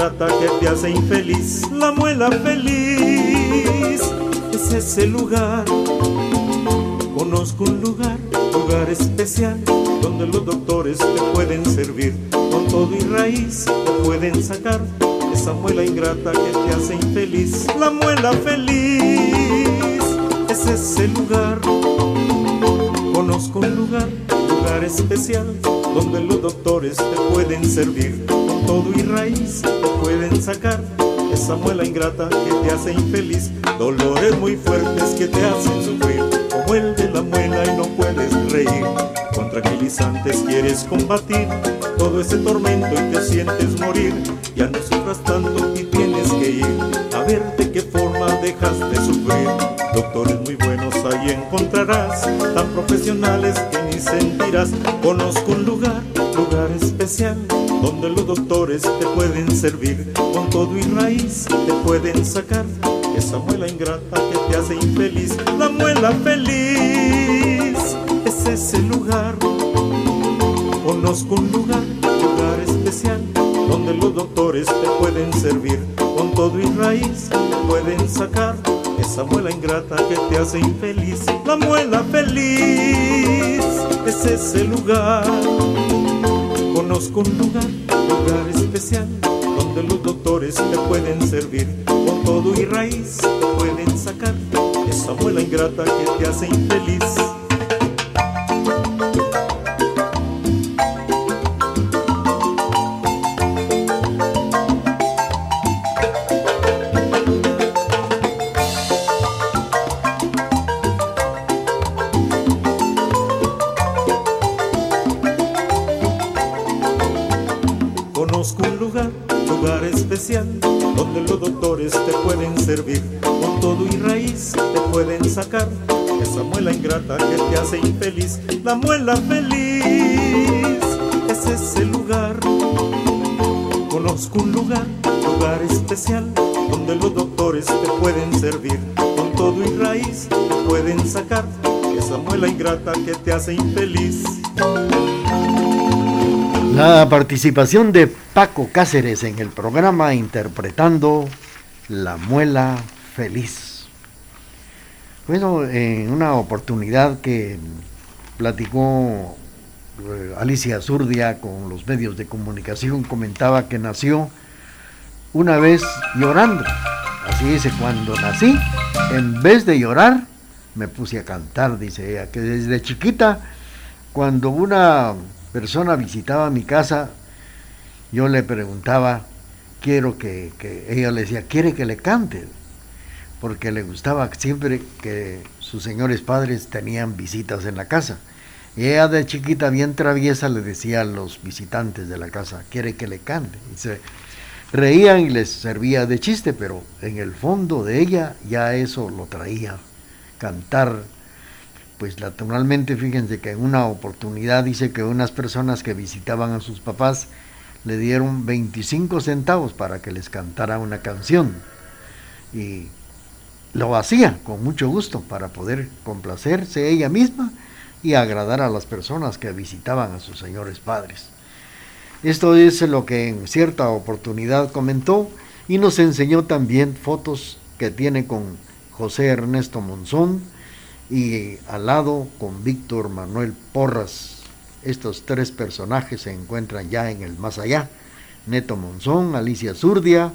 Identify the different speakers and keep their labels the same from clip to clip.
Speaker 1: ingrata que te hace infeliz. La muela feliz es ese lugar. Conozco un lugar, lugar especial, donde los doctores te pueden servir. Con todo y raíz te pueden sacar esa muela ingrata que te hace infeliz. La muela feliz es ese lugar. Conozco un lugar, lugar especial, donde los doctores te pueden servir. Todo y raíz pueden sacar esa muela ingrata que te hace infeliz. Dolores muy fuertes que te hacen sufrir, como el de la muela y no puedes reír. Con tranquilizantes quieres combatir todo ese tormento y te sientes morir. Ya no sufras tanto y tienes que ir a ver de qué forma dejas de sufrir. Doctores muy buenos ahí encontrarás, tan profesionales que ni sentirás. Conozco un lugar, lugar especial, donde los doctores te pueden servir. Con todo y raíz te pueden sacar esa muela ingrata que te hace infeliz. La muela feliz es ese lugar. Conozco un lugar, lugar especial, donde los doctores te pueden servir. Con todo y raíz te pueden sacar esa muela ingrata que te hace infeliz. La muela feliz es ese lugar. Conozco un lugar, lugar especial, donde los doctores te pueden servir. Con todo y raíz te pueden sacar esa muela ingrata que te hace infeliz. Sacar esa muela ingrata que te hace infeliz. La muela feliz es ese lugar. Conozco un lugar, lugar especial, donde los doctores te pueden servir. Con todo y raíz te pueden sacar esa muela ingrata que te hace infeliz.
Speaker 2: La participación de Paco Cáceres en el programa interpretando La Muela Feliz. Bueno, en una oportunidad que platicó eh, Alicia Zurdia con los medios de comunicación, comentaba que nació una vez llorando. Así dice, cuando nací, en vez de llorar, me puse a cantar, dice ella, que desde chiquita, cuando una persona visitaba mi casa, yo le preguntaba, quiero que, que, ella le decía, quiere que le cante, porque le gustaba siempre que sus señores padres tenían visitas en la casa. Y ella de chiquita bien traviesa le decía a los visitantes de la casa, quiere que le cante. Y se reían y les servía de chiste, pero en el fondo de ella ya eso lo traía, cantar pues naturalmente fíjense que en una oportunidad dice que unas personas que visitaban a sus papás le dieron 25 centavos para que les cantara una canción y lo hacía con mucho gusto para poder complacerse ella misma y agradar a las personas que visitaban a sus señores padres. Esto es lo que en cierta oportunidad comentó y nos enseñó también fotos que tiene con José Ernesto Monzón, y al lado con Víctor Manuel Porras. Estos tres personajes se encuentran ya en el más allá. Neto Monzón, Alicia Zurdia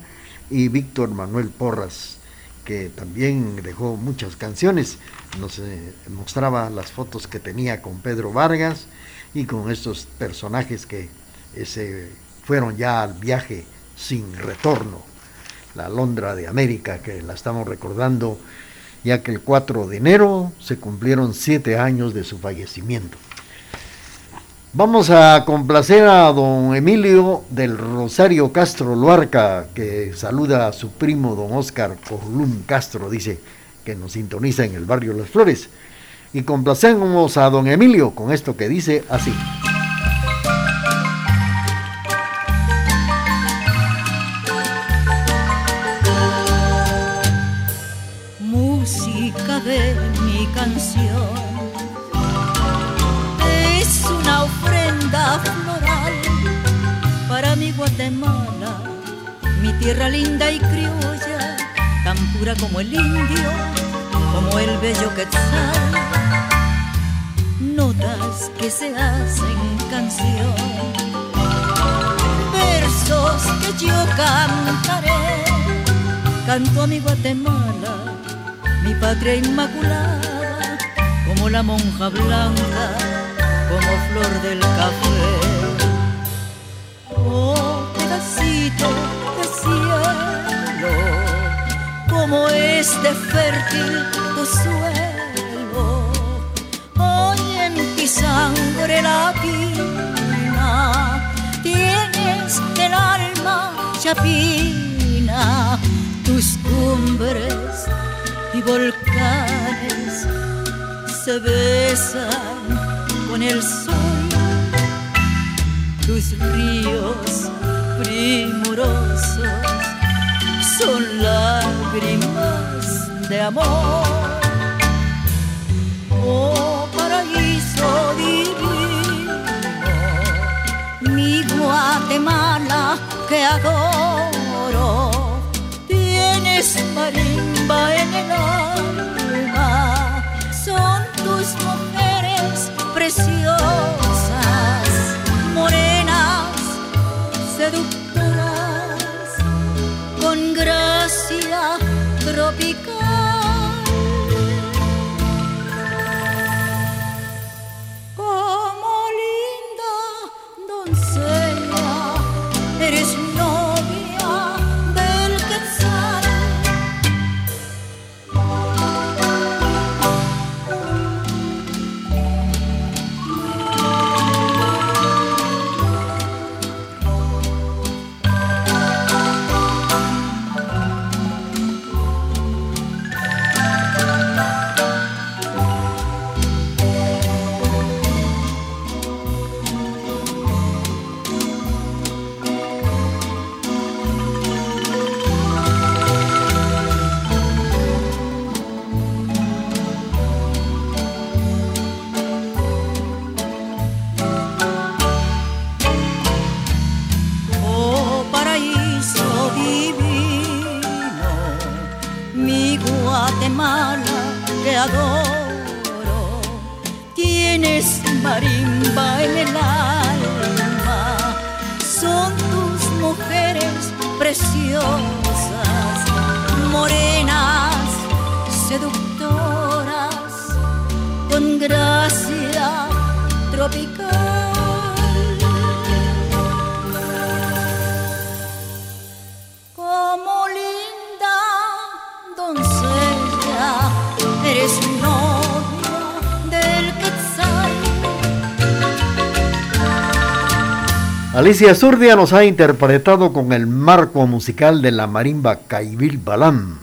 Speaker 2: y Víctor Manuel Porras, que también dejó muchas canciones. Nos mostraba las fotos que tenía con Pedro Vargas y con estos personajes que se fueron ya al viaje sin retorno. La Londra de América, que la estamos recordando ya que el 4 de enero se cumplieron siete años de su fallecimiento. Vamos a complacer a don Emilio del Rosario Castro Luarca, que saluda a su primo don Oscar Colum Castro, dice que nos sintoniza en el barrio Las Flores. y complacemos a don Emilio con esto que dice así.
Speaker 3: Música de mi canción Mi tierra linda y criolla, tan pura como el indio, como el bello quetzal. Notas que se hacen canción, versos que yo cantaré, canto a mi Guatemala, mi patria inmaculada, como la monja blanca, como flor del café. Oh cielo, como este fértil suelo, hoy en mi sangre latina tienes el alma chapina, tus cumbres y volcanes se besan con el sol tus ríos primorosos son lágrimas de amor. Oh tropical. Adoro, tienes marimba en el alma, son tus mujeres preciosas, morenas, seductoras, con gracia tropical.
Speaker 2: Alicia Zurdia nos ha interpretado con el marco musical de la marimba Caibil Balam,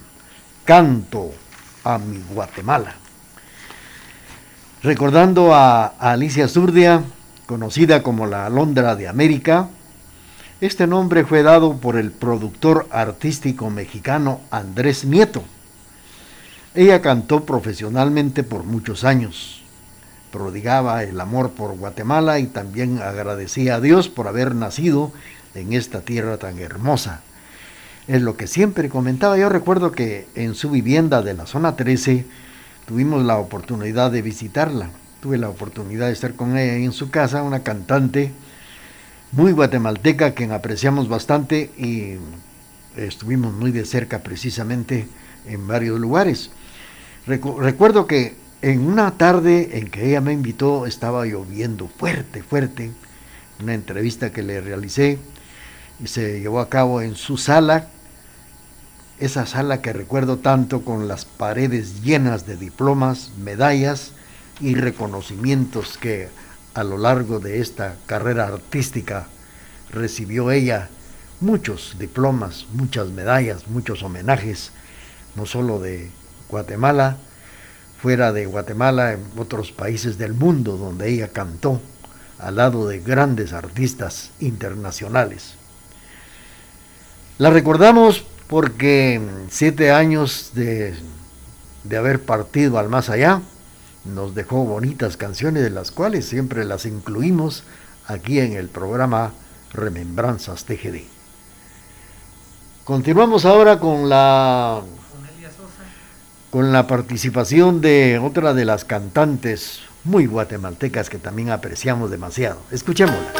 Speaker 2: Canto a mi Guatemala. Recordando a Alicia Zurdia, conocida como la Alondra de América, este nombre fue dado por el productor artístico mexicano Andrés Nieto. Ella cantó profesionalmente por muchos años. Prodigaba el amor por Guatemala y también agradecía a Dios por haber nacido en esta tierra tan hermosa. Es lo que siempre comentaba. Yo recuerdo que en su vivienda de la zona 13 tuvimos la oportunidad de visitarla. Tuve la oportunidad de estar con ella en su casa, una cantante muy guatemalteca, quien apreciamos bastante y estuvimos muy de cerca precisamente en varios lugares. Recu recuerdo que en una tarde en que ella me invitó estaba lloviendo fuerte, fuerte, una entrevista que le realicé y se llevó a cabo en su sala, esa sala que recuerdo tanto con las paredes llenas de diplomas, medallas y reconocimientos que a lo largo de esta carrera artística recibió ella. Muchos diplomas, muchas medallas, muchos homenajes, no solo de Guatemala, fuera de Guatemala, en otros países del mundo donde ella cantó al lado de grandes artistas internacionales. La recordamos porque siete años de, de haber partido al más allá nos dejó bonitas canciones de las cuales siempre las incluimos aquí en el programa Remembranzas TGD. Continuamos ahora con la con la participación de otra de las cantantes muy guatemaltecas que también apreciamos demasiado. Escuchémosla.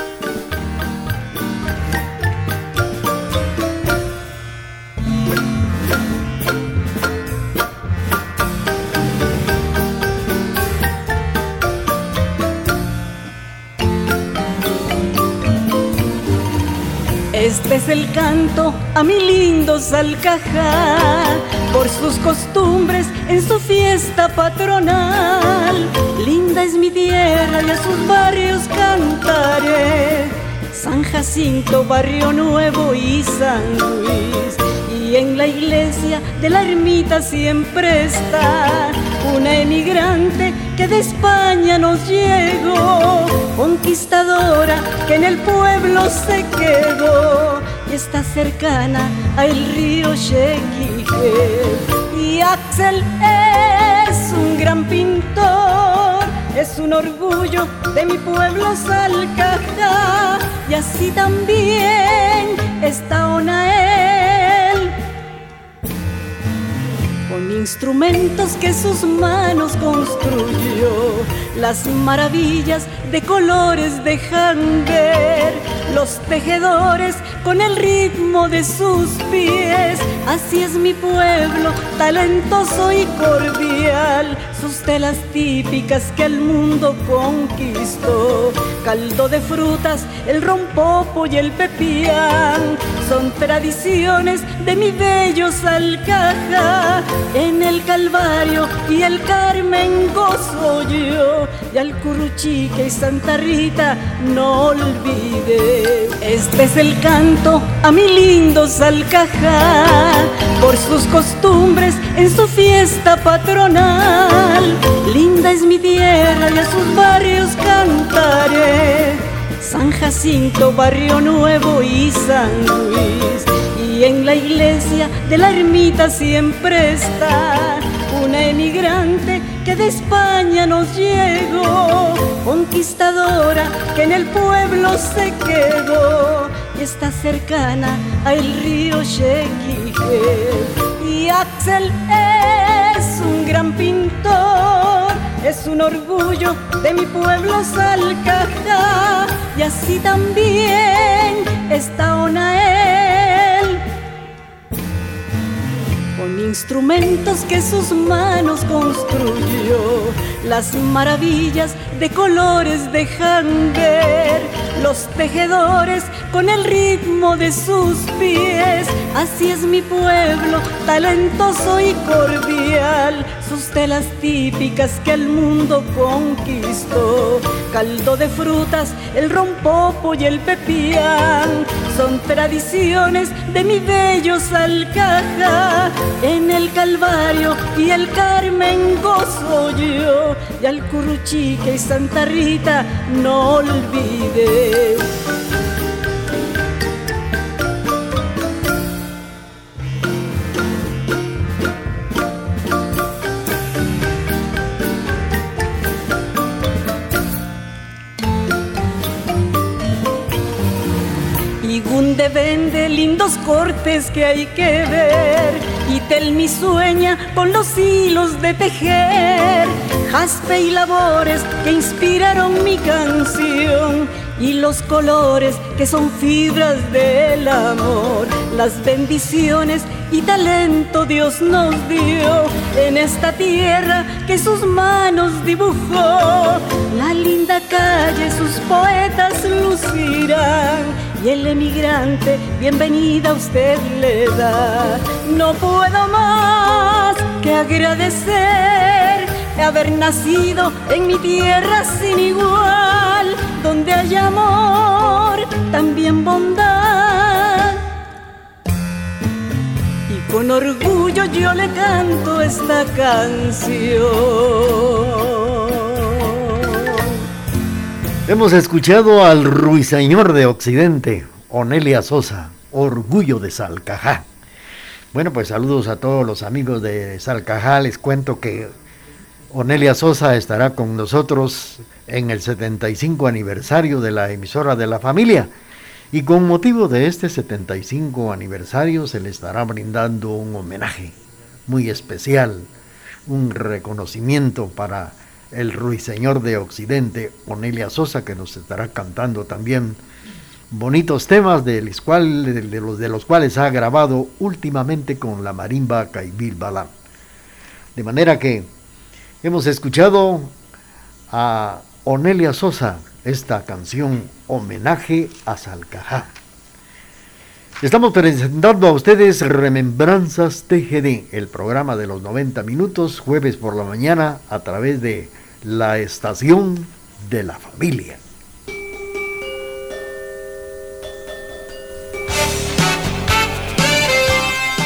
Speaker 4: Este es el canto a mi lindo Salcajá, por sus costumbres en su fiesta patronal. Linda es mi tierra y a sus barrios cantaré. San Jacinto, Barrio Nuevo y San Luis. Y en la iglesia de la ermita siempre está una emigrante que de España nos llegó, conquistadora que en el pueblo se quedó y está cercana al río Chequique. Y Axel es un gran pintor, es un orgullo de mi pueblo Salcajá. Y así también está Onael con instrumentos que sus manos construyó, las maravillas de colores dejan ver, los tejedores con el ritmo de sus pies, así es mi pueblo, talentoso y cordial, sus telas típicas que el mundo conquistó, caldo de frutas, el rompopo y el pepián, son tradiciones de mi bello Salcaja, en el Calvario y el Carmen gozo yo, y al Curuchique y Santa Rita no olvide. Este es el canto a mi lindo Salcajá, por sus costumbres en su fiesta patronal. Linda es mi tierra y a sus barrios cantaré. San Jacinto, Barrio Nuevo y San Luis y en la iglesia de la ermita siempre está una emigrante que de España nos llegó, conquistadora que en el pueblo se quedó y está cercana al río Chequique. Y Axel gran pintor, es un orgullo de mi pueblo Salcajá. Y así también está Onael con instrumentos que sus manos construyó, las maravillas de colores dejan ver, los tejedores con el ritmo de sus pies, así es mi pueblo, talentoso y cordial, sus telas típicas que el mundo conquistó, caldo de frutas, el rompopo y el pepián, son tradiciones de mi bello Salcaja, en el Calvario y el Carmen gozo yo, y al Curuchique y Santa Rita no olvide. Vende lindos cortes que hay que ver. Y Telmi sueña con los hilos de tejer. Jaspe y labores que inspiraron mi canción. Y los colores que son fibras del amor. Las bendiciones y talento Dios nos dio en esta tierra que sus manos dibujó. La linda calle sus poetas lucirán y el emigrante bienvenida a usted le da. No puedo más que agradecer haber nacido en mi tierra sin igual, donde hay amor, también bondad. Y con orgullo yo le canto canto esta canción.
Speaker 2: Hemos escuchado al ruiseñor de Occidente, Onelia Sosa, Orgullo de Salcajá. Bueno, pues saludos a todos los amigos de Salcajá. Les cuento que Onelia Sosa estará con nosotros en el 75 aniversario de la emisora de la familia. Y con motivo de este 75 aniversario se le estará brindando un homenaje muy especial, un reconocimiento para el ruiseñor de Occidente, Onelia Sosa, que nos estará cantando también bonitos temas de los, cuales, ha grabado últimamente con la marimba Caibil Balá. De manera que hemos escuchado a Onelia Sosa esta canción Homenaje a Salcajá. Estamos presentando a ustedes Remembranzas TGD, el programa de los 90 minutos, jueves por la mañana, a través de la estación de la familia.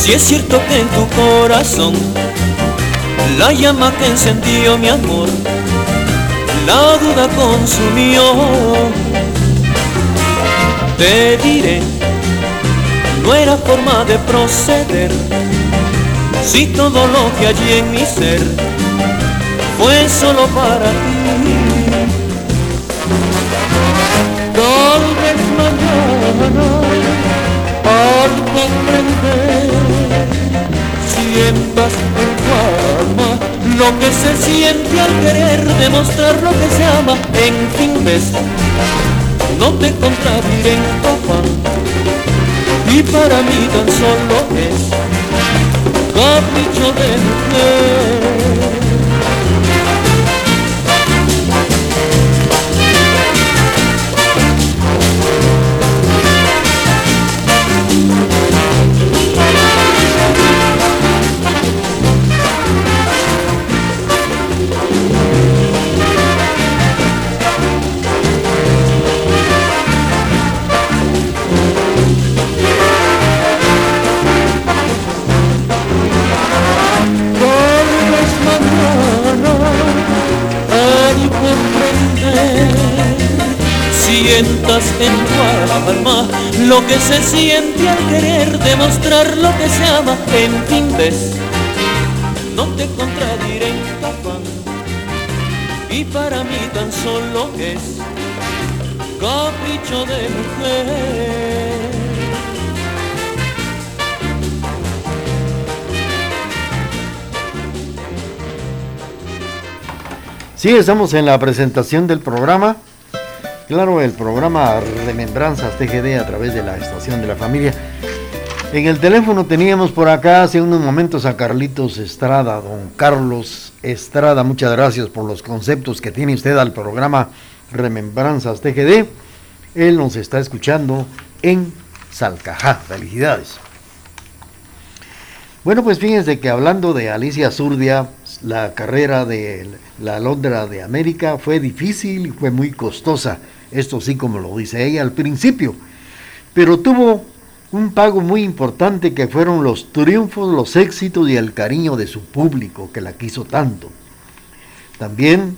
Speaker 5: Si es cierto que en tu corazón la llama que encendió mi amor, la duda consumió. Te diré, no era forma de proceder, si todo lo que allí en mi ser fue solo para ti. Tal vez mañana en tu alma lo que se siente al querer demostrar lo que se ama en fin ves no te contradiré en tu y para mí tan solo es capricho de mujer en tu alma lo que se siente al querer demostrar lo que se ama en fin ves no te contradiré en y para mí tan solo es capricho de mujer.
Speaker 2: Sí, estamos en la presentación del programa Claro, el programa Remembranzas TGD a través de la estación de la familia. En el teléfono teníamos por acá hace unos momentos a Carlitos Estrada, don Carlos Estrada. Muchas gracias por los conceptos que tiene usted al programa Remembranzas TGD. Él nos está escuchando en Salcajá. Felicidades. Bueno, pues fíjense que hablando de Alicia Zurdia, la carrera de la Londra de América fue difícil y fue muy costosa. Esto sí como lo dice ella al principio. Pero tuvo un pago muy importante que fueron los triunfos, los éxitos y el cariño de su público que la quiso tanto. También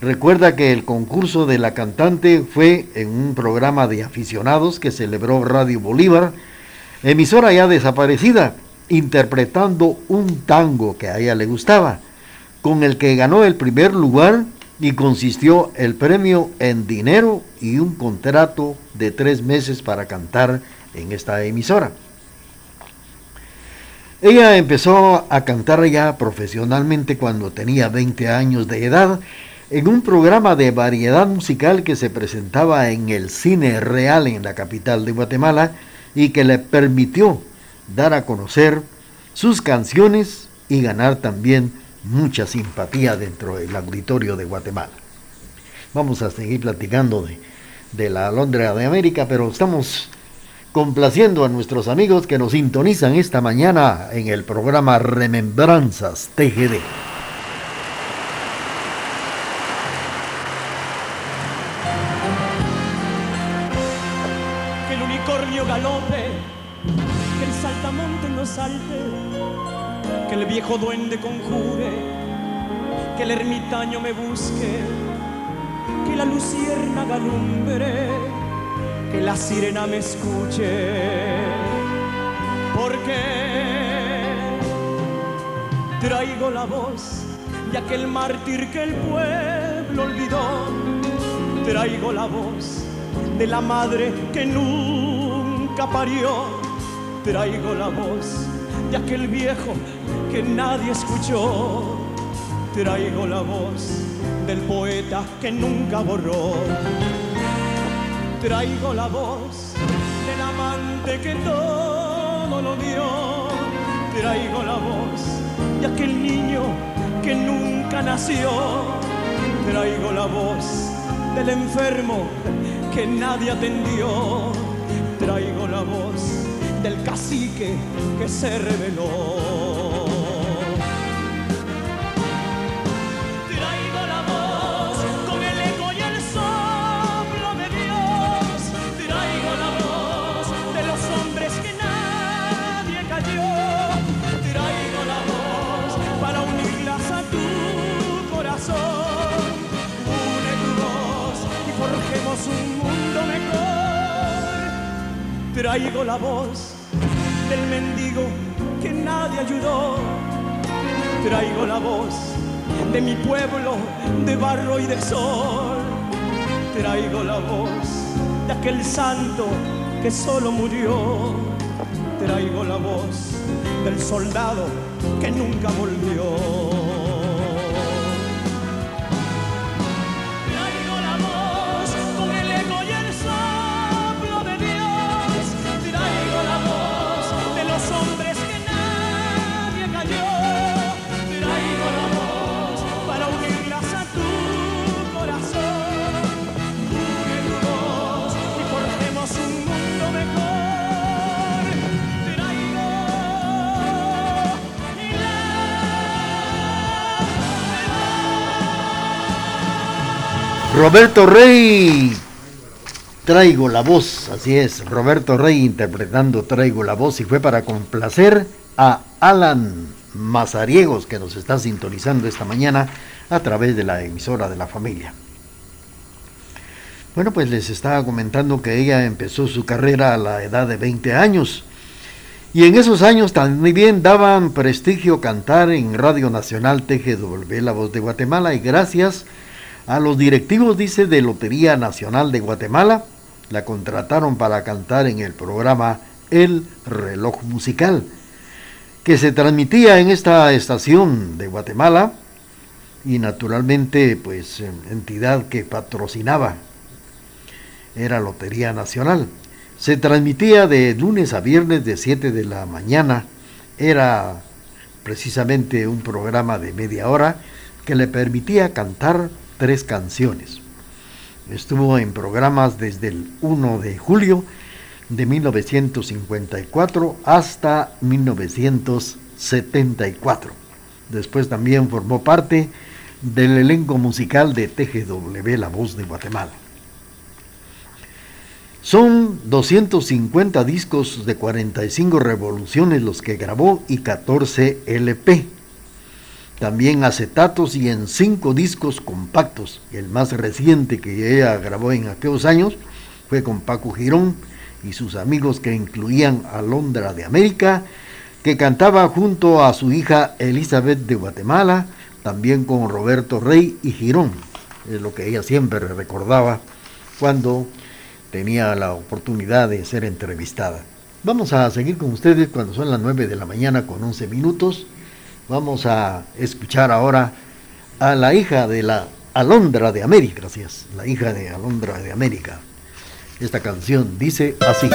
Speaker 2: recuerda que el concurso de la cantante fue en un programa de aficionados que celebró Radio Bolívar, emisora ya desaparecida, interpretando un tango que a ella le gustaba, con el que ganó el primer lugar y consistió el premio en dinero y un contrato de tres meses para cantar en esta emisora. Ella empezó a cantar ya profesionalmente cuando tenía 20 años de edad en un programa de variedad musical que se presentaba en el Cine Real en la capital de Guatemala y que le permitió dar a conocer sus canciones y ganar también mucha simpatía dentro del auditorio de Guatemala. Vamos a seguir platicando de, la Londres de América, pero estamos complaciendo a nuestros amigos que nos sintonizan esta mañana en el programa Remembranzas TGD.
Speaker 6: Viejo duende conjure, que el ermitaño me busque, que la lucierna galumbre, que la sirena me escuche, porque traigo la voz de aquel mártir que el pueblo olvidó, traigo la voz de la madre que nunca parió. Traigo la voz de aquel viejo que nadie escuchó. Traigo la voz del poeta que nunca borró. Traigo la voz del amante que todo lo dio. Traigo la voz de aquel niño que nunca nació. Traigo la voz del enfermo que nadie atendió. Traigo la voz del cacique que se reveló. Traigo la voz del mendigo que nadie ayudó. Traigo la voz de mi pueblo de barro y de sol. Traigo la voz de aquel santo que solo murió. Traigo la voz del soldado que nunca volvió.
Speaker 2: Roberto Rey, traigo la voz, así es, Roberto Rey interpretando Traigo la voz y fue para complacer a Alan Mazariegos que nos está sintonizando esta mañana a través de la emisora de la familia. Bueno, pues les estaba comentando que ella empezó su carrera a la edad de 20 años. Y en esos años también daban prestigio cantar en Radio Nacional TGW, La Voz de Guatemala, y gracias a los directivos, dice, de Lotería Nacional de Guatemala, la contrataron para cantar en el programa El Reloj Musical, que se transmitía en esta estación de Guatemala y naturalmente, pues, entidad que patrocinaba era Lotería Nacional. Se transmitía de lunes a viernes de 7 de la mañana. Era precisamente un programa de media hora que le permitía cantar tres canciones. Estuvo en programas desde el 1 de julio de 1954 hasta 1974. Después también formó parte del elenco musical de TGW La Voz de Guatemala. Son 250 discos de 45 revoluciones los que grabó y 14 LP. También acetatos y en 5 discos compactos. El más reciente que ella grabó en aquellos años fue con Paco Girón y sus amigos que incluían a Londra de América, que cantaba junto a su hija Elizabeth de Guatemala, también con Roberto Rey y Girón. Es lo que ella siempre recordaba cuando tenía la oportunidad de ser entrevistada. Vamos a seguir con ustedes cuando son las 9 de la mañana con 11 minutos. Vamos a escuchar ahora a la hija de la Alondra de América, gracias, la hija de Alondra de América. Esta canción dice así.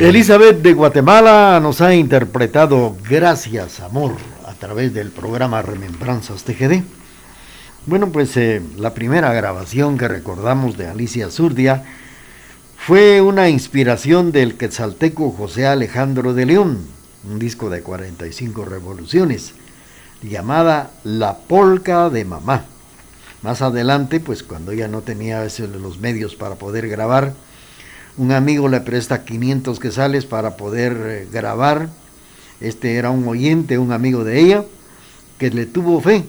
Speaker 2: Elizabeth de Guatemala nos ha interpretado Gracias Amor a través del programa Remembranzas TGD. Bueno, pues eh, la primera grabación que recordamos de Alicia Zurdia fue una inspiración del quetzalteco José Alejandro de León, un disco de 45 revoluciones, llamada La Polca de Mamá. Más adelante, pues cuando ella no tenía los medios para poder grabar, un amigo le presta 500 quetzales para poder eh, grabar. Este era un oyente, un amigo de ella, que le tuvo fe.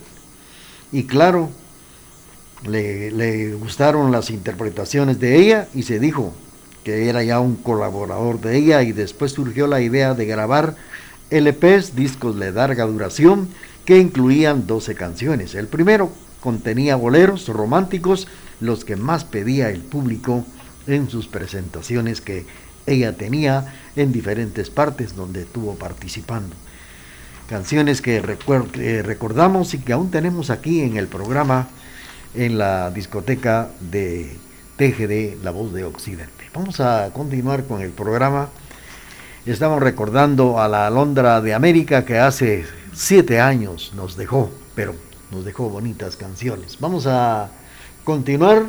Speaker 2: Y claro, le, le gustaron las interpretaciones de ella y se dijo que era ya un colaborador de ella y después surgió la idea de grabar LPs, discos de larga duración, que incluían 12 canciones. El primero contenía boleros románticos, los que más pedía el público en sus presentaciones que ella tenía en diferentes partes donde estuvo participando. Canciones que, recordamos y que aún tenemos aquí en el programa en la discoteca de TGD La Voz de Occidente. Vamos a continuar con el programa. Estamos recordando a la Alondra de América que hace siete años nos dejó, pero nos dejó bonitas canciones. Vamos a continuar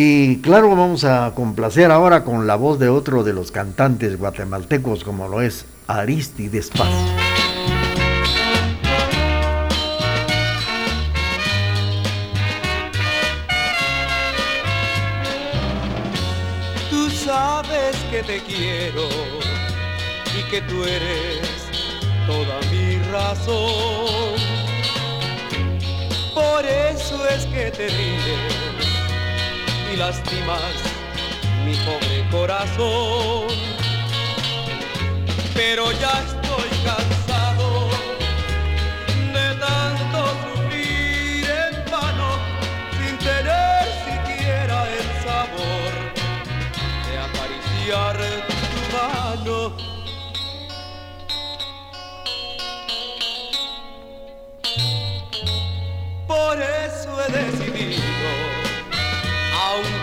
Speaker 2: y claro, vamos a complacer ahora con la voz de otro de los cantantes guatemaltecos, como lo es Aristides Paz.
Speaker 7: Tú sabes que te quiero y que tú eres toda mi razón. Por eso es que te ríes lastimas mi pobre corazón. Pero ya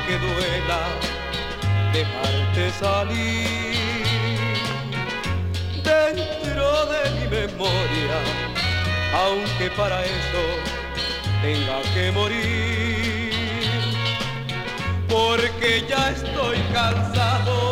Speaker 7: aunque duela dejarte salir dentro de mi memoria, aunque para eso tenga que morir, porque ya estoy cansado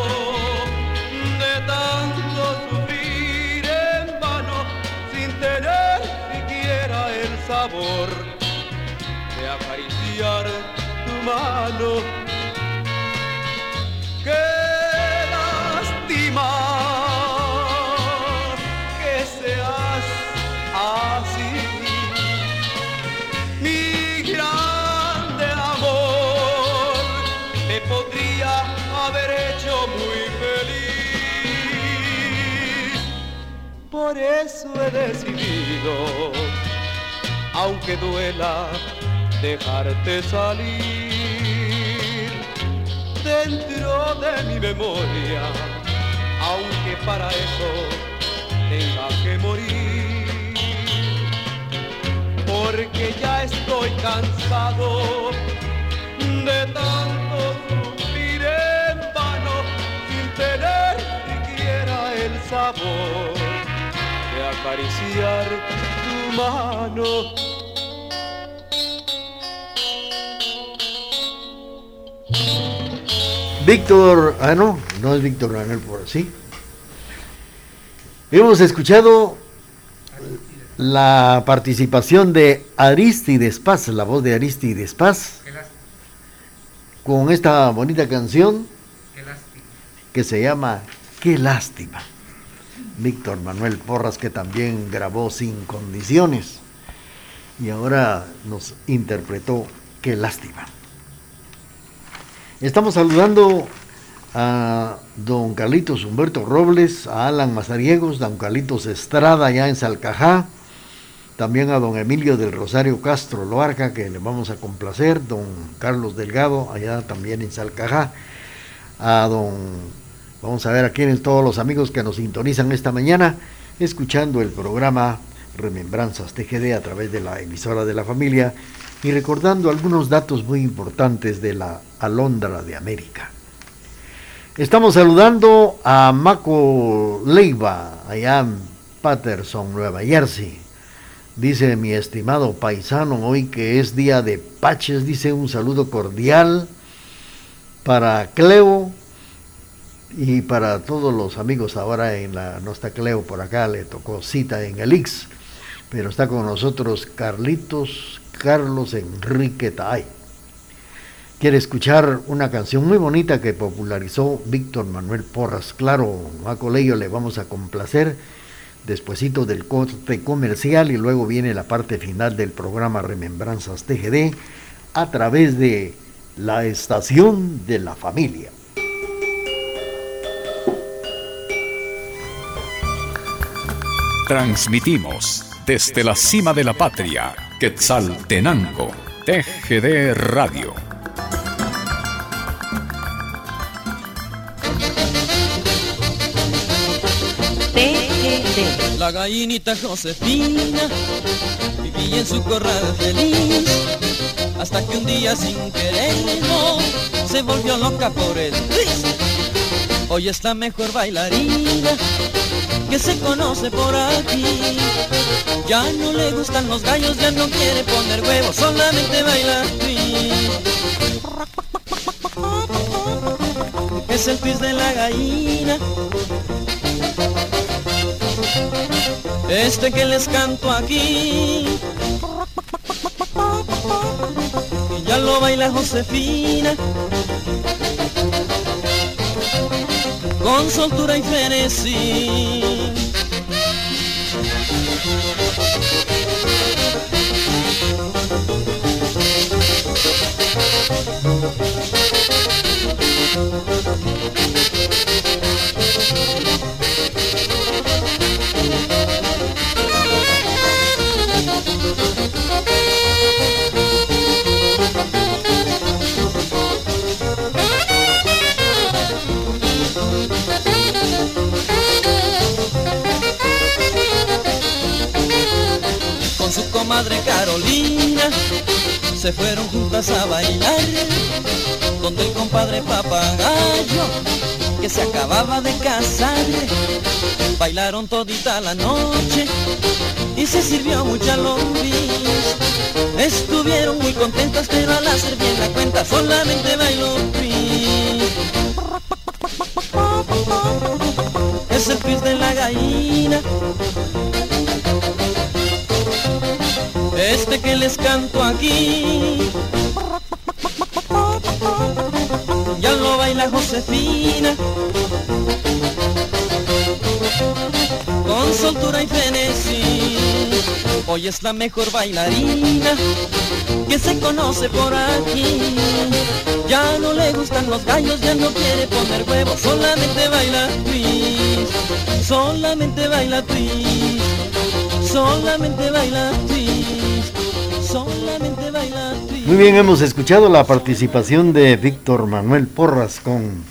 Speaker 7: Por eso he decidido, aunque duela, dejarte salir dentro de mi memoria, aunque para eso tenga que morir. Porque ya estoy cansado de tanto acariciar tu mano
Speaker 2: Víctor, ah no, no es Víctor Manuel por así. Hemos escuchado la participación de Aristides Paz, la voz de Aristides Paz, con esta bonita canción que se llama Qué lástima. Víctor Manuel Porras que también grabó Sin Condiciones y ahora nos interpretó Qué lástima. Estamos saludando a don Carlitos Humberto Robles, a Alan Mazariegos, don Carlitos Estrada allá en Salcajá, también a don Emilio del Rosario Castro Loarca, que le vamos a complacer, don Carlos Delgado, allá también en Salcajá, a don, vamos a ver a quiénes todos los amigos que nos sintonizan esta mañana, escuchando el programa Remembranzas TGD a través de la emisora de la familia y recordando algunos datos muy importantes de la alondra de América. Estamos saludando a Maco Leiva, allá en Patterson, Nueva Jersey. Dice mi estimado paisano, hoy que es día de Paches, dice un saludo cordial para Cleo y para todos los amigos ahora en la, no está Cleo por acá, le tocó cita en el Ix, pero está con nosotros Carlitos Carlos Enrique Tay quiere escuchar una canción muy bonita que popularizó Víctor Manuel Porras. Claro, a Colegio le vamos a complacer despuesito del corte comercial y luego viene la parte final del programa Remembranzas TGD a través de la estación de la familia.
Speaker 8: Transmitimos desde la cima de la patria, Quetzaltenango, TGD Radio
Speaker 5: La gallinita Josefina vivía en su corral feliz hasta que un día sin quererlo se volvió loca por el twist. Hoy es la mejor bailarina que se conoce por aquí. Ya no le gustan los gallos, ya no quiere poner huevos, solamente baila twist. Es el twist de la gallina este que les canto aquí. Y ya lo baila Josefina. Con soltura y frenesí. Madre se fueron juntas a bailar donde el compadre papagayo que se acababa de casar bailaron todita la noche y se sirvió mucha lombriz estuvieron muy contentas pero al hacer bien la cuenta solamente bailó es el pis de la gallina que les canto aquí. Ya lo baila Josefina, con soltura y frenesí. Hoy es la mejor bailarina que se conoce por aquí. Ya no le gustan los gallos, ya no quiere poner huevos, solamente baila twist, solamente baila twist, solamente baila twist.
Speaker 2: Muy bien, hemos escuchado la participación de Víctor Manuel Porras con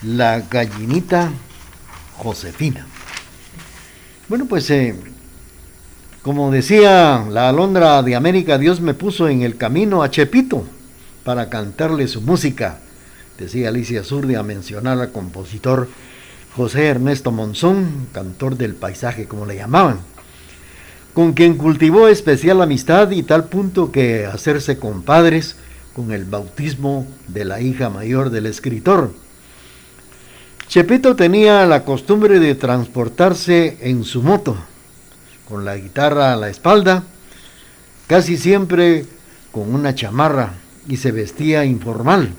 Speaker 2: la gallinita Josefina. Bueno, pues eh, como decía la alondra de América, Dios me puso en el camino a Chepito para cantarle su música. Decía Alicia Zurdi a mencionar al compositor José Ernesto Monzón, cantor del paisaje como le llamaban con quien cultivó especial amistad y tal punto que hacerse compadres con el bautismo de la hija mayor del escritor. Chepito tenía la costumbre de transportarse en su moto, con la guitarra a la espalda, casi siempre con una chamarra y se vestía informal.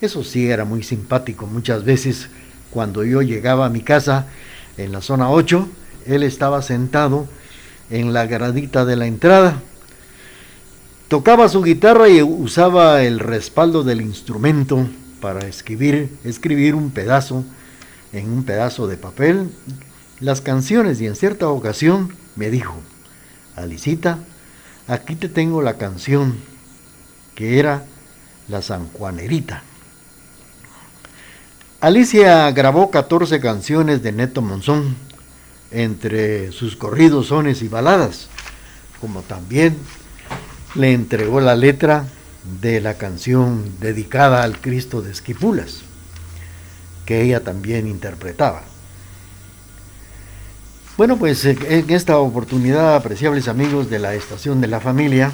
Speaker 2: Eso sí era muy simpático. Muchas veces cuando yo llegaba a mi casa en la zona 8, él estaba sentado en la gradita de la entrada. Tocaba su guitarra y usaba el respaldo del instrumento para escribir, escribir un pedazo en un pedazo de papel las canciones y en cierta ocasión me dijo, Alicita, aquí te tengo la canción que era la San Juanerita. Alicia grabó 14 canciones de Neto Monzón entre sus corridos, sones y baladas, como también le entregó la letra de la canción dedicada al Cristo de Esquipulas. que ella también interpretaba. Bueno, pues eh, en esta oportunidad, apreciables amigos de la Estación de la Familia,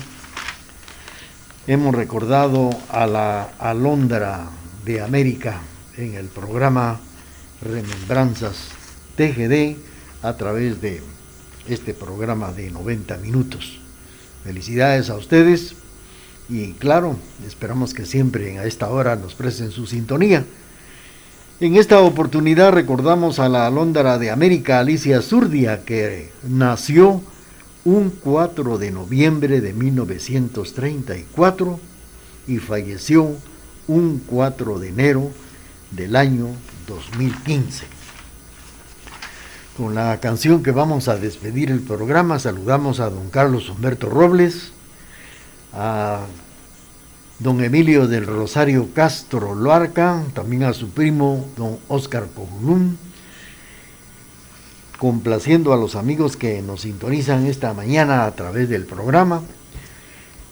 Speaker 2: hemos recordado a la Alondra de América en el programa Remembranzas TGD a través de este programa de 90 minutos. Felicidades a ustedes y claro, esperamos que siempre a esta hora nos presten su sintonía. En esta oportunidad recordamos a la alóndara de América Alicia Zurdia, que nació un 4 de noviembre de 1934 y falleció un 4 de enero del año 2015. Con la canción que vamos a despedir el programa, saludamos a don Carlos Humberto Robles, a don Emilio del Rosario Castro Loarca, también a su primo don Oscar Pogulún, complaciendo a los amigos que nos sintonizan esta mañana a través del programa.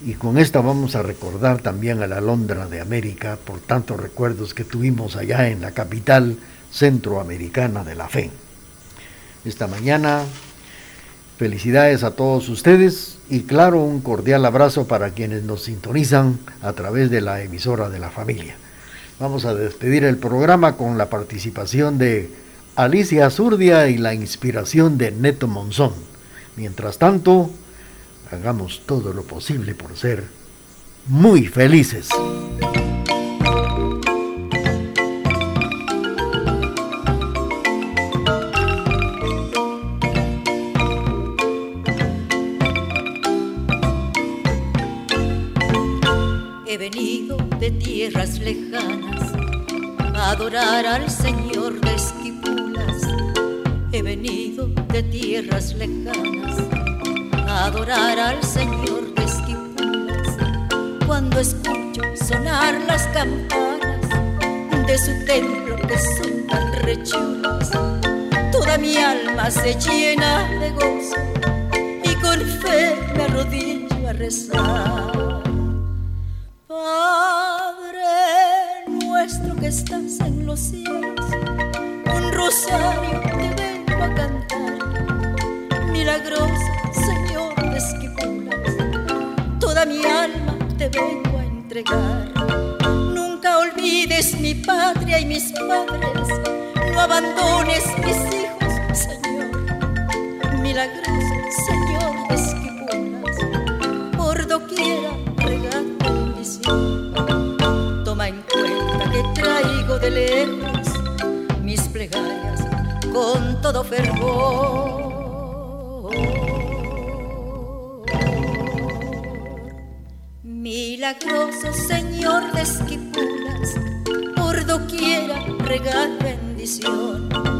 Speaker 2: Y con esta vamos a recordar también a la Londra de América por tantos recuerdos que tuvimos allá en la capital centroamericana de la fe. Esta mañana, felicidades a todos ustedes y claro, un cordial abrazo para quienes nos sintonizan a través de la emisora de la familia. Vamos a despedir el programa con la participación de Alicia Zurdia y la inspiración de Neto Monzón. Mientras tanto, hagamos todo lo posible por ser muy felices.
Speaker 3: Tierras lejanas a adorar al Señor de Esquipulas. He venido de tierras lejanas a adorar al Señor de Esquipulas. Cuando escucho sonar las campanas de su templo que son tan rechulas, toda mi alma se llena de gozo y con fe me arrodillo a rezar. Nuestro que estás en los cielos, un rosario te vengo a cantar. Milagroso Señor de Esquipulas, toda mi alma te vengo a entregar. Nunca olvides mi patria y mis padres, no abandones mis hijos, Señor. Milagroso Señor de lejos mis plegarias con todo fervor. Milagroso Señor de Esquipulas, por doquiera regal bendición.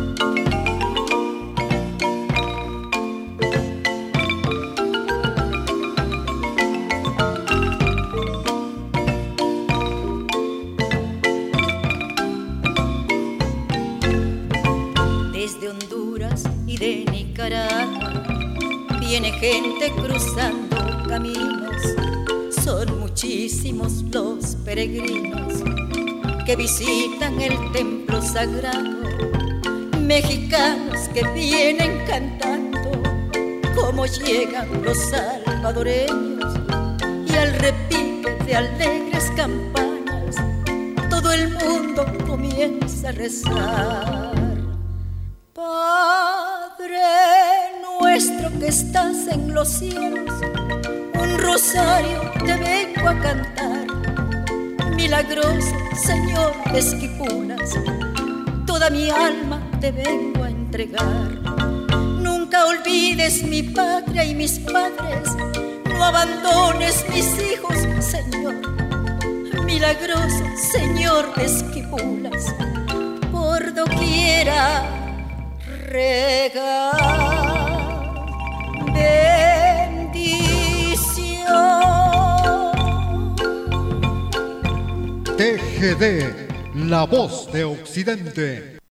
Speaker 3: Gente cruzando caminos. Son muchísimos los peregrinos que visitan el templo sagrado. Mexicanos que vienen cantando como llegan los salvadoreños y al repique de alegres campanas todo el mundo comienza a rezar. Estás en los cielos, un rosario te vengo a cantar. Milagroso Señor Esquipulas, toda mi alma te vengo a entregar. Nunca olvides mi patria y mis padres, no abandones mis hijos, Señor. Milagroso Señor Esquipulas, por doquiera regar
Speaker 9: TGD, la voz de Occidente.